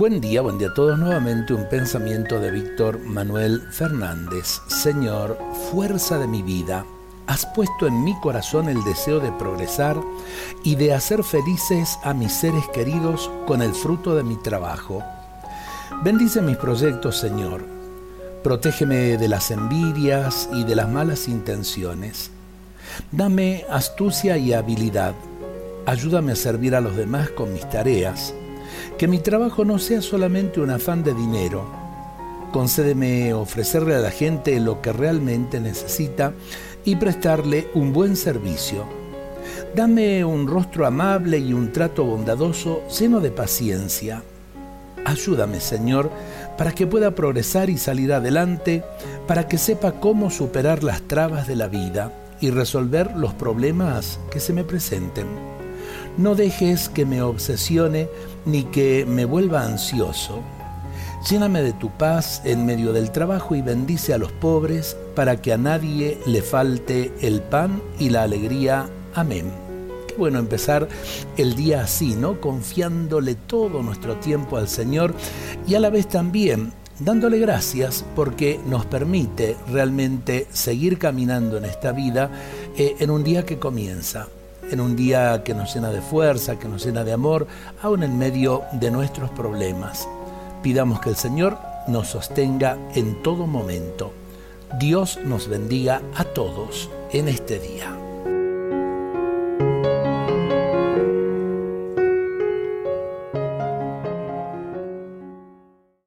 Buen día, buen día a todos. Nuevamente un pensamiento de Víctor Manuel Fernández. Señor, fuerza de mi vida, has puesto en mi corazón el deseo de progresar y de hacer felices a mis seres queridos con el fruto de mi trabajo. Bendice mis proyectos, Señor. Protégeme de las envidias y de las malas intenciones. Dame astucia y habilidad. Ayúdame a servir a los demás con mis tareas que mi trabajo no sea solamente un afán de dinero. Concédeme ofrecerle a la gente lo que realmente necesita y prestarle un buen servicio. Dame un rostro amable y un trato bondadoso lleno de paciencia. Ayúdame, Señor, para que pueda progresar y salir adelante, para que sepa cómo superar las trabas de la vida y resolver los problemas que se me presenten. No dejes que me obsesione ni que me vuelva ansioso. Lléname de tu paz en medio del trabajo y bendice a los pobres para que a nadie le falte el pan y la alegría. Amén. Qué bueno empezar el día así, ¿no? Confiándole todo nuestro tiempo al Señor y a la vez también dándole gracias porque nos permite realmente seguir caminando en esta vida eh, en un día que comienza en un día que nos llena de fuerza, que nos llena de amor, aún en medio de nuestros problemas. Pidamos que el Señor nos sostenga en todo momento. Dios nos bendiga a todos en este día.